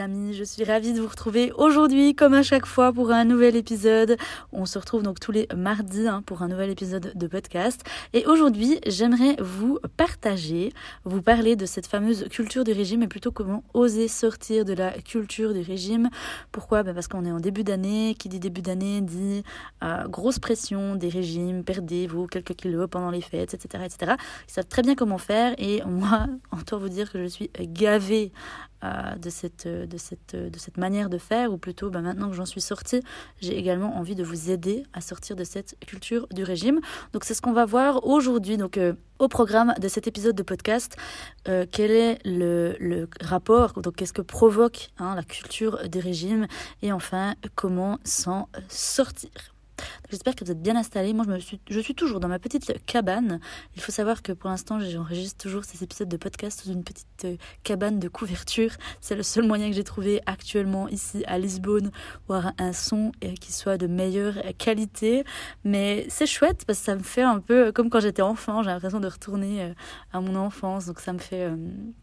Amis, je suis ravie de vous retrouver aujourd'hui comme à chaque fois pour un nouvel épisode. On se retrouve donc tous les mardis hein, pour un nouvel épisode de podcast. Et aujourd'hui j'aimerais vous partager, vous parler de cette fameuse culture du régime et plutôt comment oser sortir de la culture du régime. Pourquoi? Ben Parce qu'on est en début d'année, qui dit début d'année dit euh, grosse pression des régimes, perdez-vous quelques kilos pendant les fêtes, etc. etc. Ils savent très bien comment faire et moi, entend vous dire que je suis gavée euh, de, cette, de, cette, de cette manière de faire, ou plutôt ben, maintenant que j'en suis sortie, j'ai également envie de vous aider à sortir de cette culture du régime. Donc c'est ce qu'on va voir aujourd'hui. Donc euh, au programme de cet épisode de podcast, euh, quel est le, le rapport, donc qu'est-ce que provoque hein, la culture du régime, et enfin comment s'en sortir. J'espère que vous êtes bien installés. Moi, je, me suis, je suis toujours dans ma petite cabane. Il faut savoir que pour l'instant, j'enregistre toujours ces épisodes de podcast sous une petite euh, cabane de couverture. C'est le seul moyen que j'ai trouvé actuellement ici à Lisbonne pour avoir un son euh, qui soit de meilleure qualité. Mais c'est chouette parce que ça me fait un peu comme quand j'étais enfant. J'ai l'impression de retourner euh, à mon enfance. Donc ça me fait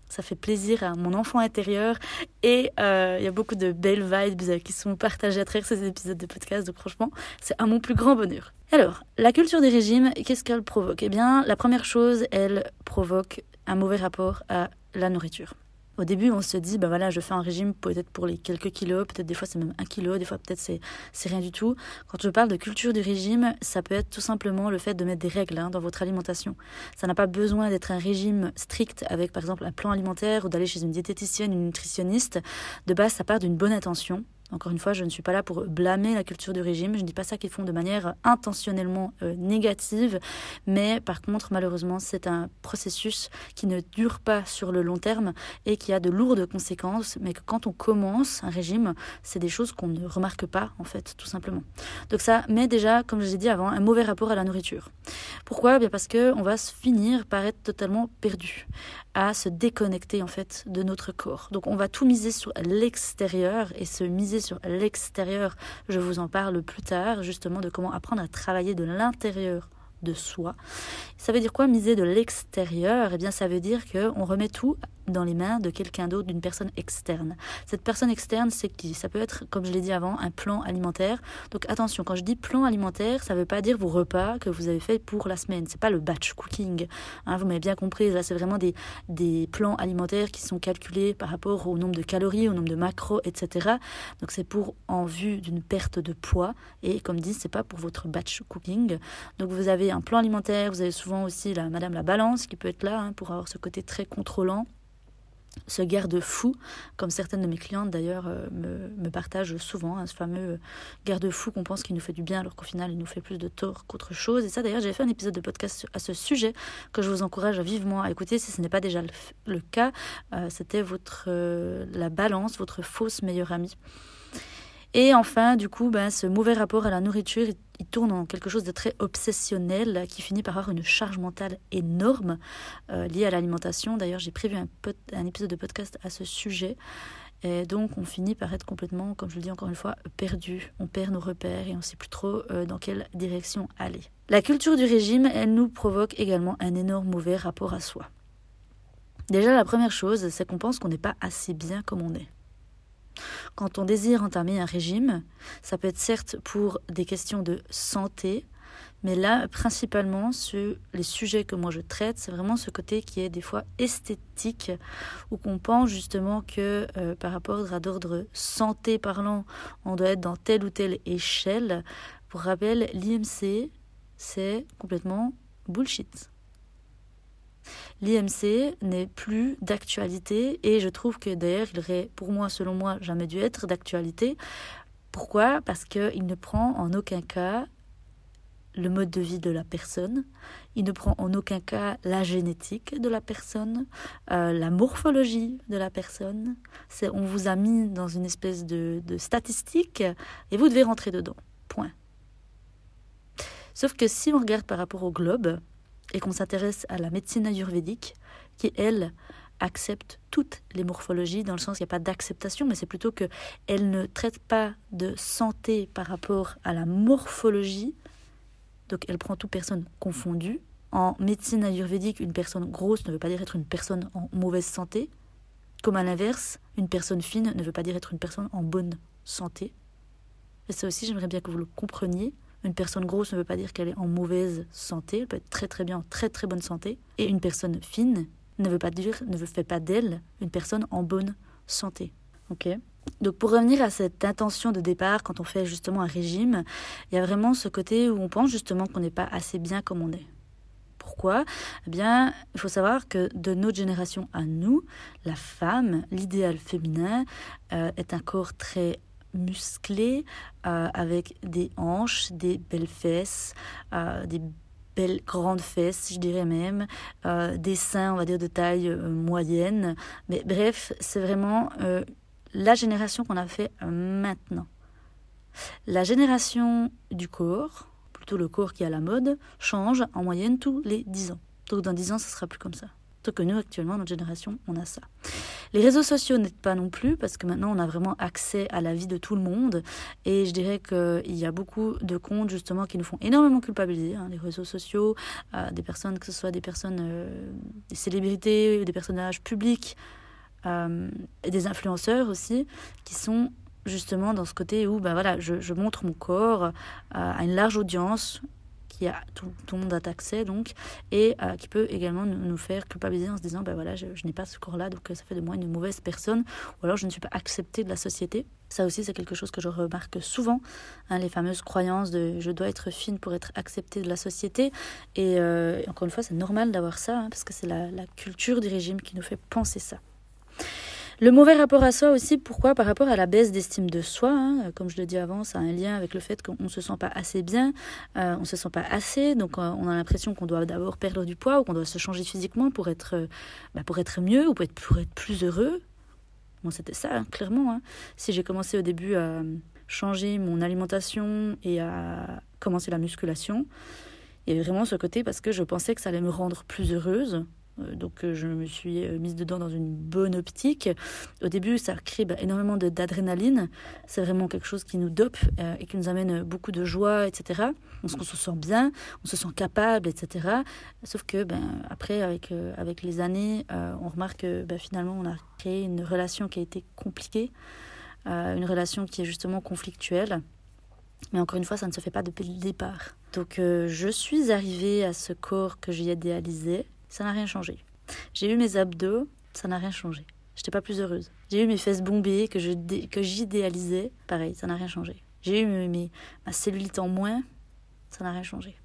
ça fait plaisir à mon enfant intérieur et il y a beaucoup de belles vibes qui sont partagées à travers ces épisodes de podcast. Donc franchement, c'est à mon plus grand bonheur. Alors, la culture des régimes, qu'est-ce qu'elle provoque? Eh bien, la première chose, elle provoque un mauvais rapport à la nourriture. Au début, on se dit, ben voilà, je fais un régime peut-être pour les quelques kilos, peut-être des fois c'est même un kilo, des fois peut-être c'est, c'est rien du tout. Quand je parle de culture du régime, ça peut être tout simplement le fait de mettre des règles hein, dans votre alimentation. Ça n'a pas besoin d'être un régime strict avec par exemple un plan alimentaire ou d'aller chez une diététicienne, une nutritionniste. De base, ça part d'une bonne intention. Encore une fois, je ne suis pas là pour blâmer la culture du régime. Je ne dis pas ça qu'ils font de manière intentionnellement euh, négative. Mais par contre, malheureusement, c'est un processus qui ne dure pas sur le long terme et qui a de lourdes conséquences. Mais que quand on commence un régime, c'est des choses qu'on ne remarque pas, en fait, tout simplement. Donc ça met déjà, comme je l'ai dit avant, un mauvais rapport à la nourriture. Pourquoi? Eh Bien Parce qu'on va finir par être totalement perdu, à se déconnecter, en fait, de notre corps. Donc on va tout miser sur l'extérieur et se miser sur l'extérieur. Je vous en parle plus tard, justement, de comment apprendre à travailler de l'intérieur de soi. Ça veut dire quoi miser de l'extérieur? Eh bien, ça veut dire qu'on remet tout dans les mains de quelqu'un d'autre, d'une personne externe. Cette personne externe, c'est qui? Ça peut être, comme je l'ai dit avant, un plan alimentaire. Donc attention, quand je dis plan alimentaire, ça ne veut pas dire vos repas que vous avez fait pour la semaine. C'est pas le batch cooking. Hein, vous m'avez bien compris. Là, c'est vraiment des, des plans alimentaires qui sont calculés par rapport au nombre de calories, au nombre de macros, etc. Donc c'est pour en vue d'une perte de poids. Et comme dit, c'est pas pour votre batch cooking. Donc vous avez un plan alimentaire. Vous avez souvent aussi la Madame la Balance qui peut être là hein, pour avoir ce côté très contrôlant ce garde-fou, comme certaines de mes clientes d'ailleurs euh, me, partagent souvent, hein, ce fameux garde-fou qu'on pense qu'il nous fait du bien alors qu'au final il nous fait plus de tort qu'autre chose. Et ça d'ailleurs j'ai fait un épisode de podcast à ce sujet que je vous encourage vivement à écouter si ce n'est pas déjà le, cas. Euh, c'était votre euh, la balance, votre fausse meilleure amie. Et enfin, du coup, ben, ce mauvais rapport à la nourriture, il tourne en quelque chose de très obsessionnel qui finit par avoir une charge mentale énorme euh, liée à l'alimentation. D'ailleurs, j'ai prévu un, épisode de podcast à ce sujet. Et donc, on finit par être complètement, comme je le dis encore une fois, perdu. On perd nos repères et on ne sait plus trop euh, dans quelle direction aller. La culture du régime, elle nous provoque également un énorme mauvais rapport à soi. Déjà, la première chose, c'est qu'on pense qu'on n'est pas assez bien comme on est. Quand on désire entamer un régime, ça peut être certes pour des questions de santé, mais là, principalement, sur les sujets que moi je traite, c'est vraiment ce côté qui est des fois esthétique, où qu'on pense justement que euh, par rapport à d'ordre santé parlant, on doit être dans telle ou telle échelle. Pour rappel, l'IMC, c'est complètement bullshit. L'IMC n'est plus d'actualité et je trouve que d'ailleurs il aurait pour moi, selon moi, jamais dû être d'actualité. Pourquoi? Parce qu'il ne prend en aucun cas le mode de vie de la personne, il ne prend en aucun cas la génétique de la personne, euh, la morphologie de la personne. On vous a mis dans une espèce de statistique et vous devez rentrer dedans. Point. Sauf que si on regarde par rapport au globe et qu'on s'intéresse à la médecine ayurvédique, qui elle accepte toutes les morphologies, dans le sens qu'il n'y a pas d'acceptation, mais c'est plutôt qu'elle ne traite pas de santé par rapport à la morphologie, donc elle prend toute personne confondue. En médecine ayurvédique, une personne grosse ne veut pas dire être une personne en mauvaise santé, comme à l'inverse, une personne fine ne veut pas dire être une personne en bonne santé. Et ça aussi, j'aimerais bien que vous le compreniez. Une personne grosse ne veut pas dire qu'elle est en mauvaise santé, elle peut être très très bien en très très bonne santé. Et une personne fine ne veut pas dire, ne fait pas d'elle une personne en bonne santé. Ok donc pour revenir à cette intention de départ, quand on fait justement un régime, il y a vraiment ce côté où on pense justement qu'on n'est pas assez bien comme on est. Pourquoi? Eh bien, il faut savoir que de notre génération à nous, la femme, l'idéal féminin, euh, est un corps très musclé, euh, avec des hanches, des belles fesses, euh, des belles grandes fesses, je dirais même, des seins, on va dire, de taille moyenne. Mais bref, c'est vraiment la génération qu'on a fait maintenant. La génération du corps, plutôt le corps qui est à la mode, change en moyenne tous les 10 ans. Donc dans 10 ans, ça sera plus comme ça. Que nous, actuellement, notre génération, on a ça. Les réseaux sociaux n'aident pas non plus, parce que maintenant, on a vraiment accès à la vie de tout le monde. Et je dirais qu'il y a beaucoup de comptes, justement, qui nous font énormément culpabiliser. Hein, les réseaux sociaux, euh, des personnes, que ce soit des personnes, euh, des célébrités, des personnages publics, euh, et des influenceurs aussi qui sont justement dans ce côté où ben voilà, je, je montre mon corps euh, à une large audience qui a tout, tout, le monde a accès donc et euh, qui peut également nous, nous, faire culpabiliser en se disant ben voilà je, je n'ai pas ce corps là donc ça fait de moi une mauvaise personne ou alors je ne suis pas acceptée de la société. Ça aussi c'est quelque chose que je remarque souvent hein, les fameuses croyances de je dois être fine pour être acceptée de la société et, euh, encore une fois c'est normal d'avoir ça hein, parce que c'est la, la culture du régime qui nous fait penser ça le mauvais rapport à soi aussi, pourquoi? Par rapport à la baisse d'estime de soi. Hein. comme je le dis avant, ça a un lien avec le fait qu'on ne se sent pas assez bien, euh, on ne se sent pas assez, donc euh, on a l'impression qu'on doit d'abord perdre du poids ou qu'on doit se changer physiquement pour être, euh, bah, pour être mieux ou pour être, plus heureux. Bon, c'était ça, hein, clairement. Hein. Si j'ai commencé au début à changer mon alimentation et à commencer la musculation, il y avait vraiment ce côté parce que je pensais que ça allait me rendre plus heureuse donc euh, je me suis euh, mise dedans dans une bonne optique. Au début, ça crée énormément d'adrénaline. C'est vraiment quelque chose qui nous dope et qui nous amène beaucoup de joie, etc. On, se sent bien, on se sent capable, etc. Sauf que ben, après, avec, avec les années, on remarque que ben, finalement, on a créé une relation qui a été compliquée, une relation qui est justement conflictuelle. Mais encore une fois, ça ne se fait pas depuis le départ. Donc je suis arrivée à ce corps que j'ai idéalisé ça n'a rien changé. J'ai eu mes abdos, ça n'a rien changé. J'étais pas plus heureuse. J'ai eu mes fesses bombées que je que j'idéalisais, pareil, ça n'a rien changé. J'ai eu mes, ma cellulite en moins, ça n'a rien changé.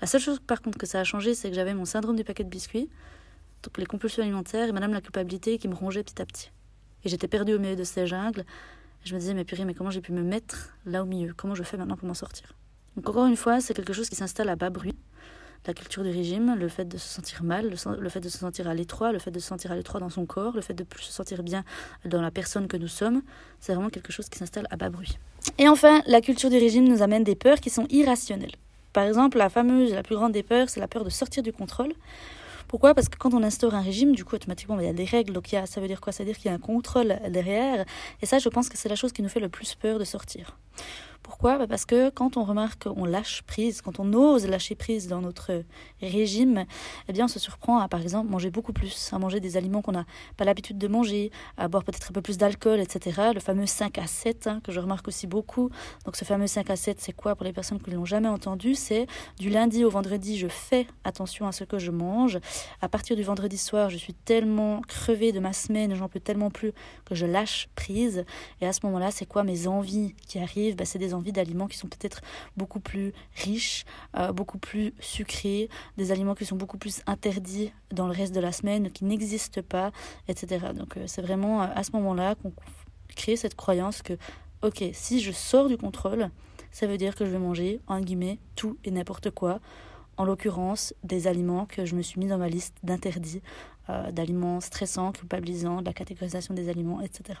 La seule chose par contre que ça a changé, c'est que j'avais mon syndrome du paquet de biscuits, donc les compulsions alimentaires et madame la culpabilité qui me rongeait petit à petit. Et j'étais perdue au milieu de ces jungles. je me disais, mais purée, mais comment j'ai pu me mettre là au milieu? Comment je fais maintenant pour m'en sortir? Donc encore une fois, c'est quelque chose qui s'installe à bas bruit la culture du régime, le fait de se sentir mal, le, fait de se sentir à l'étroit, le fait de se sentir à l'étroit dans son corps, le fait de plus se sentir bien dans la personne que nous sommes, c'est vraiment quelque chose qui s'installe à bas bruit. Et enfin, la culture du régime nous amène des peurs qui sont irrationnelles. Par exemple, la fameuse, la plus grande des peurs, c'est la peur de sortir du contrôle. Pourquoi? Parce que quand on instaure un régime, du coup, automatiquement, il y a des règles. Donc, il y a, ça veut dire quoi? Ça veut dire qu'il y a un contrôle derrière. Et ça, je pense que c'est la chose qui nous fait le plus peur de sortir. Pourquoi? Bah, Parce que quand on remarque qu'on lâche prise, quand on ose lâcher prise dans notre régime, eh bien on se surprend à par exemple manger beaucoup plus, à manger des aliments qu'on n'a pas l'habitude de manger, à boire peut-être un peu plus d'alcool, etc. Le fameux 5 à 7 hein, que je remarque aussi beaucoup. Donc ce fameux 5 à 7, c'est quoi? Pour les personnes qui ne l'ont jamais entendu C'est du lundi au vendredi, je fais attention à ce que je mange. À partir du vendredi soir, je suis tellement crevée de ma semaine, j'en peux tellement plus que je lâche prise. Et à ce moment-là, c'est quoi mes envies qui arrivent? Bah, C'est des d'aliments qui sont peut-être beaucoup plus riches, euh, beaucoup plus sucrés, des aliments qui sont beaucoup plus interdits dans le reste de la semaine, qui n'existent pas, etc. Donc euh, c'est vraiment euh, à ce moment-là qu'on crée cette croyance que, ok, si je sors du contrôle, ça veut dire que je vais manger, en guillemets, tout et n'importe quoi, En l'occurrence, des aliments que je me suis mis dans ma liste d'interdits, d'aliments stressants, culpabilisants, de la catégorisation des aliments, etc.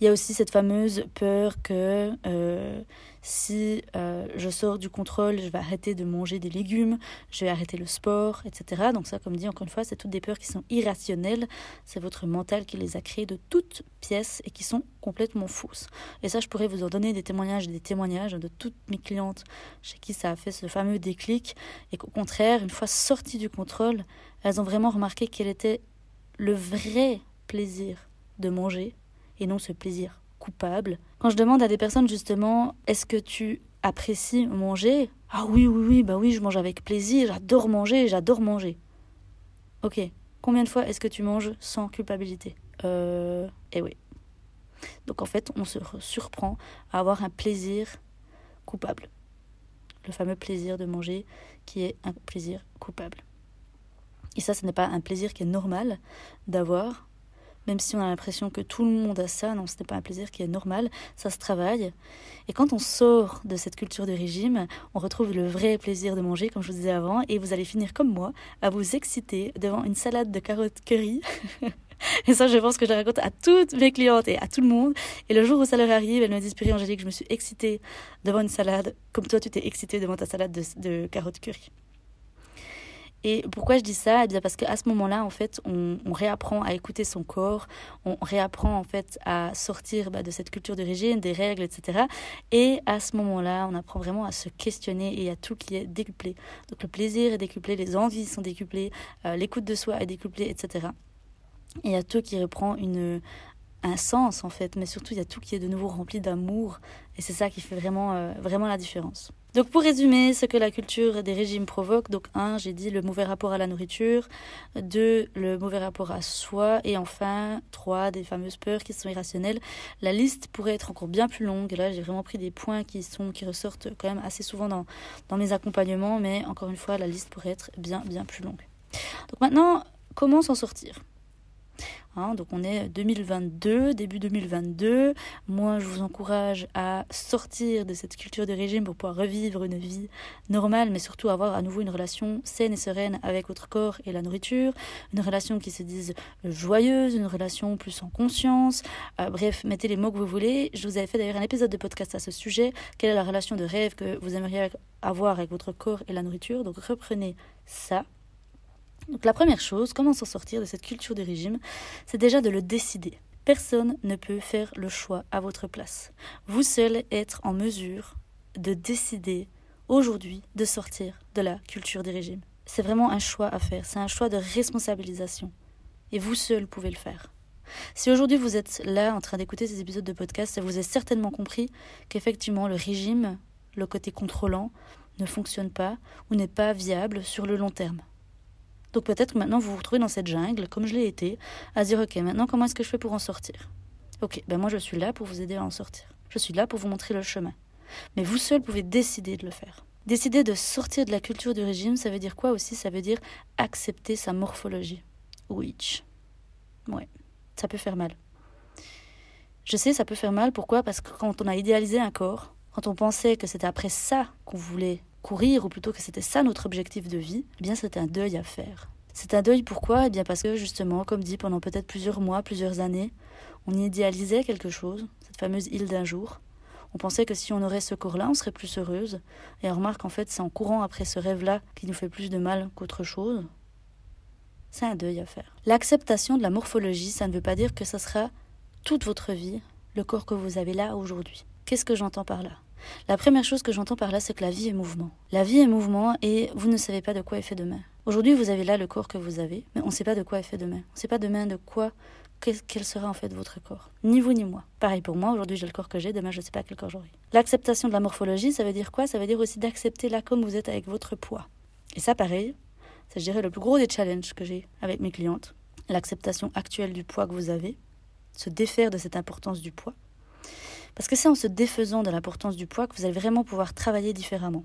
Il y a aussi cette fameuse peur que euh, si euh, je sors du contrôle, je vais arrêter de manger des légumes, je vais arrêter le sport, etc. Donc ça, comme dit encore une fois, c'est toutes des peurs qui sont irrationnelles. C'est votre mental qui les a créées de toutes pièces et qui sont complètement fausses. Et ça, je pourrais vous en donner des témoignages, des témoignages de toutes mes clientes chez qui ça a fait ce fameux déclic et qu'au contraire, une fois sorties du contrôle, elles ont vraiment remarqué quel était le vrai plaisir de manger et non ce plaisir coupable. Quand je demande à des personnes justement, est-ce que tu apprécies manger? Ah oui, oui, oui, bah oui, je mange avec plaisir, j'adore manger, j'adore manger. Ok, combien de fois est-ce que tu manges sans culpabilité? Euh. Eh oui. Donc en fait, on se surprend à avoir un plaisir coupable. Le fameux plaisir de manger qui est un plaisir coupable. Et ça, ce n'est pas un plaisir qui est normal d'avoir, même si on a l'impression que tout le monde a ça, non, ce n'est pas un plaisir qui est normal, ça se travaille. Et quand on sort de cette culture de régime, on retrouve le vrai plaisir de manger, comme je vous disais avant, et vous allez finir comme moi à vous exciter devant une salade de carottes curry. Et ça, je pense que je raconte à toutes mes clientes et à tout le monde. Et le jour où ça leur arrive, elles me disent, Purée Angélique, je me suis excitée devant une salade, comme toi, tu t'es excitée devant ta salade de, de carottes curry. Et pourquoi je dis ça? Eh bien parce qu'à ce moment-là, en fait, on, réapprend à écouter son corps, on réapprend en fait à sortir bah, de cette culture de régime, des règles, etc. Et à ce moment-là, on apprend vraiment à se questionner et à tout qui est décuplé. Donc le plaisir est décuplé, les envies sont décuplées, euh, l'écoute de soi est décuplée, etc. Et a tout qui reprend une, un sens en fait, mais surtout il y a tout qui est de nouveau rempli d'amour et c'est ça qui fait vraiment, euh, vraiment la différence. Donc pour résumer ce que la culture des régimes provoque, donc un, j'ai dit le mauvais rapport à la nourriture, deux, le mauvais rapport à soi et enfin trois, des fameuses peurs qui sont irrationnelles. La liste pourrait être encore bien plus longue. Là, j'ai vraiment pris des points qui sont qui ressortent quand même assez souvent dans, dans mes accompagnements, mais encore une fois, la liste pourrait être bien bien plus longue. Donc maintenant, comment s'en sortir? Hein, donc on est 2022, début 2022. Moi, je vous encourage à sortir de cette culture de régime pour pouvoir revivre une vie normale, mais surtout avoir à nouveau une relation saine et sereine avec votre corps et la nourriture, une relation qui se dise joyeuse, une relation plus en conscience. Euh, bref, mettez les mots que vous voulez. Je vous avais fait d'ailleurs un épisode de podcast à ce sujet. Quelle est la relation de rêve que vous aimeriez avoir avec votre corps et la nourriture? Donc reprenez ça donc la première chose, comment s'en sortir de cette culture du régime, c'est déjà de le décider. Personne ne peut faire le choix à votre place. Vous seul être en mesure de décider aujourd'hui de sortir de la culture du régime. C'est vraiment un choix à faire, c'est un choix de responsabilisation. Et vous seul pouvez le faire. Si aujourd'hui vous êtes là en train d'écouter ces épisodes de podcast, vous avez certainement compris qu'effectivement le régime, le côté contrôlant, ne fonctionne pas ou n'est pas viable sur le long terme. Donc peut-être maintenant vous vous retrouvez dans cette jungle, comme je l'ai été, à dire ok, maintenant comment est-ce que je fais pour en sortir? Ok, ben moi je suis là pour vous aider à en sortir. Je suis là pour vous montrer le chemin. Mais vous seul pouvez décider de le faire. Décider de sortir de la culture du régime, ça veut dire quoi aussi? Ça veut dire accepter sa morphologie. Which. Ouais, ça peut faire mal. Je sais, ça peut faire mal. Pourquoi? Parce que quand on a idéalisé un corps, quand on pensait que c'était après ça qu'on voulait courir, ou plutôt que c'était ça notre objectif de vie, eh bien c'est un deuil à faire. C'est un deuil pourquoi? Eh bien parce que justement, comme dit, pendant peut-être plusieurs mois, plusieurs années, on idéalisait quelque chose, cette fameuse île d'un jour. On pensait que si on aurait ce corps-là, on serait plus heureuse. Et on remarque en fait, c'est en courant après ce rêve-là qui nous fait plus de mal qu'autre chose. C'est un deuil à faire. L'acceptation de la morphologie, ça ne veut pas dire que ça sera toute votre vie le corps que vous avez là aujourd'hui. Qu'est-ce que j'entends par là? La première chose que j'entends par là, c'est que la vie est mouvement. La vie est mouvement et vous ne savez pas de quoi est fait demain. Aujourd'hui, vous avez là le corps que vous avez, mais on ne sait pas de quoi est fait demain. On ne sait pas demain de quoi, quel sera en fait votre corps. Ni vous ni moi. Pareil pour moi, aujourd'hui j'ai le corps que j'ai, demain je ne sais pas quel corps j'aurai. L'acceptation de la morphologie, ça veut dire quoi? Ça veut dire aussi d'accepter là comme vous êtes avec votre poids. Et ça, pareil, c'est je dirais le plus gros des challenges que j'ai avec mes clientes. L'acceptation actuelle du poids que vous avez, se défaire de cette importance du poids parce que c'est en se défaisant de l'importance du poids que vous allez vraiment pouvoir travailler différemment.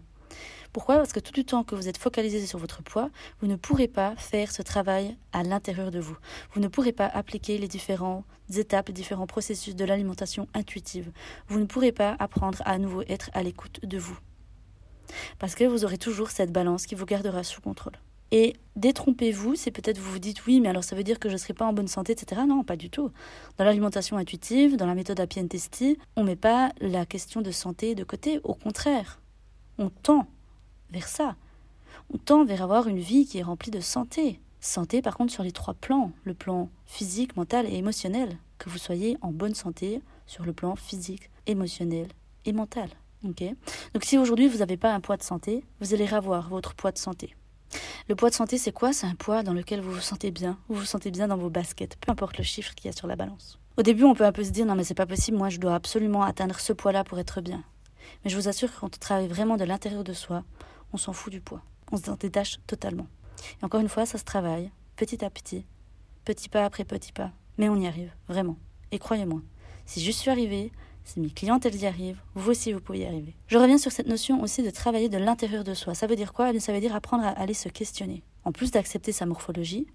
Pourquoi? Parce que tout le temps que vous êtes focalisé sur votre poids, vous ne pourrez pas faire ce travail à l'intérieur de vous. Vous ne pourrez pas appliquer les différentes étapes, les différents processus de l'alimentation intuitive. Vous ne pourrez pas apprendre à nouveau être à l'écoute de vous. Parce que vous aurez toujours cette balance qui vous gardera sous contrôle. Et détrompez-vous, c'est peut-être vous vous dites oui, mais alors ça veut dire que je ne serai pas en bonne santé, etc. Non, pas du tout. Dans l'alimentation intuitive, dans la méthode Happy Testy, on ne met pas la question de santé de côté. Au contraire, on tend vers ça. On tend vers avoir une vie qui est remplie de santé. Santé, par contre, sur les trois plans le plan physique, mental et émotionnel. Que vous soyez en bonne santé sur le plan physique, émotionnel et mental. Ok? Donc, si aujourd'hui vous n'avez pas un poids de santé, vous allez avoir votre poids de santé. Le poids de santé, c'est quoi? C'est un poids dans lequel vous vous sentez bien, vous vous sentez bien dans vos baskets, peu importe le chiffre qu'il y a sur la balance. Au début, on peut un peu se dire non mais c'est pas possible, moi je dois absolument atteindre ce poids-là pour être bien. Mais je vous assure que quand on travaille vraiment de l'intérieur de soi, on s'en fout du poids. On s'en détache totalement. Et encore une fois, ça se travaille, petit à petit, petit pas après petit pas. Mais on y arrive, vraiment. Et croyez-moi, si je suis arrivée, si mes clientes elles y arrivent, vous aussi vous pouvez y arriver. Je reviens sur cette notion aussi de travailler de l'intérieur de soi. Ça veut dire quoi? Ça veut dire apprendre à aller se questionner. En plus d'accepter sa morphologie,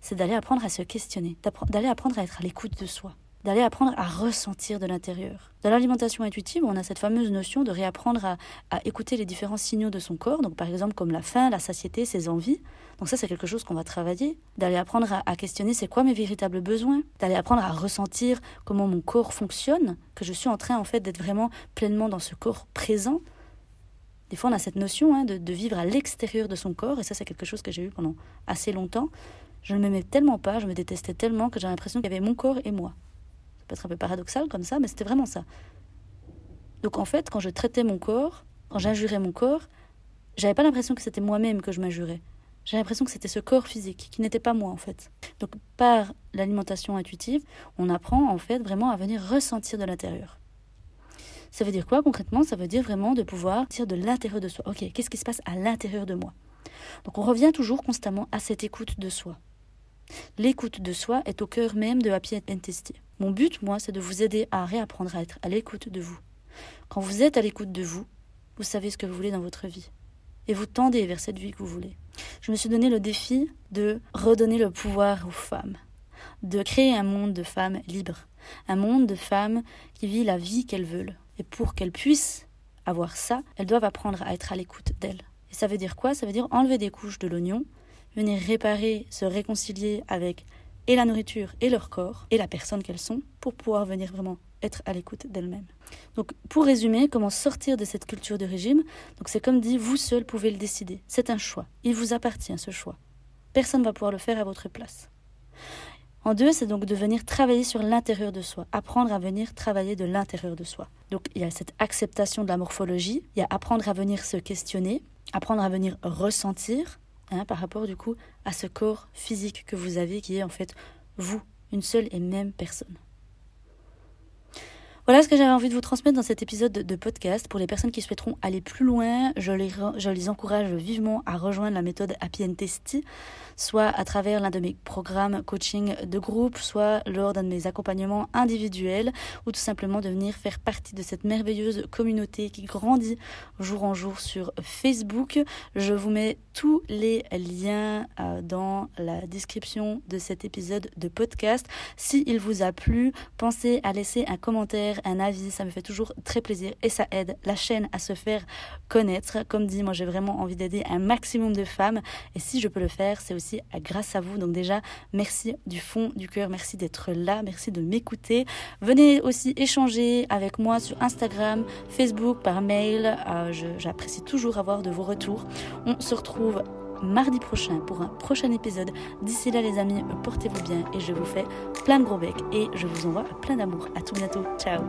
c'est d'aller apprendre à se questionner, d'aller apprendre à être à l'écoute de soi d'aller apprendre à ressentir de l'intérieur. Dans l'alimentation intuitive, on a cette fameuse notion de réapprendre à, écouter les différents signaux de son corps, donc par exemple comme la faim, la satiété, ses envies. Donc ça, c'est quelque chose qu'on va travailler. D'aller apprendre à, questionner c'est quoi mes véritables besoins, d'aller apprendre à ressentir comment mon corps fonctionne, que je suis en train en fait d'être vraiment pleinement dans ce corps présent. Des fois, on a cette notion hein, de, de vivre à l'extérieur de son corps, et ça, c'est quelque chose que j'ai eu pendant assez longtemps. Je ne m'aimais tellement pas, je me détestais tellement que j'ai l'impression qu'il y avait mon corps et moi peut être un peu paradoxal comme ça, mais c'était vraiment ça. Donc en fait, quand je traitais mon corps, quand j'injurais mon corps, j'avais pas l'impression que c'était moi-même que je m'injurais. J'ai l'impression que c'était ce corps physique qui n'était pas moi en fait. Donc par l'alimentation intuitive, on apprend en fait vraiment à venir ressentir de l'intérieur. Ça veut dire quoi concrètement? Ça veut dire vraiment de pouvoir tirer de l'intérieur de soi. Ok, qu'est-ce qui se passe à l'intérieur de moi? Donc on revient toujours constamment à cette écoute de soi. L'écoute de soi est au cœur même de Happy and Mon but, moi, c'est de vous aider à réapprendre à être à l'écoute de vous. Quand vous êtes à l'écoute de vous, vous savez ce que vous voulez dans votre vie. Et vous tendez vers cette vie que vous voulez. Je me suis donné le défi de redonner le pouvoir aux femmes. De créer un monde de femmes libres. Un monde de femmes qui vit la vie qu'elles veulent. Et pour qu'elles puissent avoir ça, elles doivent apprendre à être à l'écoute d'elles. Et ça veut dire quoi? Ça veut dire enlever des couches de l'oignon venir réparer, se réconcilier avec et la nourriture et leur corps et la personne qu'elles sont pour pouvoir venir vraiment être à l'écoute d'elles-mêmes. Donc pour résumer, comment sortir de cette culture de régime Donc c'est comme dit, vous seul pouvez le décider. C'est un choix. Il vous appartient ce choix. Personne ne va pouvoir le faire à votre place. En deux, c'est donc de venir travailler sur l'intérieur de soi, apprendre à venir travailler de l'intérieur de soi. Donc il y a cette acceptation de la morphologie, il y a apprendre à venir se questionner, apprendre à venir ressentir, Hein, par rapport du coup à ce corps physique que vous avez qui est en fait vous, une seule et même personne. Voilà ce que j'avais envie de vous transmettre dans cet épisode de podcast. Pour les personnes qui souhaiteront aller plus loin, je les, encourage vivement à rejoindre la méthode Happy and Testy, soit à travers l'un de mes programmes coaching de groupe, soit lors d'un de mes accompagnements individuels, ou tout simplement de venir faire partie de cette merveilleuse communauté qui grandit jour en jour sur Facebook. Je vous mets tous les liens euh, dans la description de cet épisode de podcast. Si il vous a plu, pensez à laisser un un avis, ça me fait toujours très plaisir et ça aide la chaîne à se faire connaître. Comme dit, moi j'ai vraiment envie d'aider un maximum de femmes et si je peux le faire, c'est aussi grâce à vous. Donc déjà, merci du fond du cœur, merci d'être là, merci de m'écouter. Venez aussi échanger avec moi sur Instagram, Facebook, par mail. Euh, j'apprécie toujours avoir de vos retours. On se retrouve mardi prochain pour un prochain épisode. D'ici là les amis, portez-vous bien et je vous fais plein de gros becs et je vous envoie plein d'amour. À tout bientôt. Ciao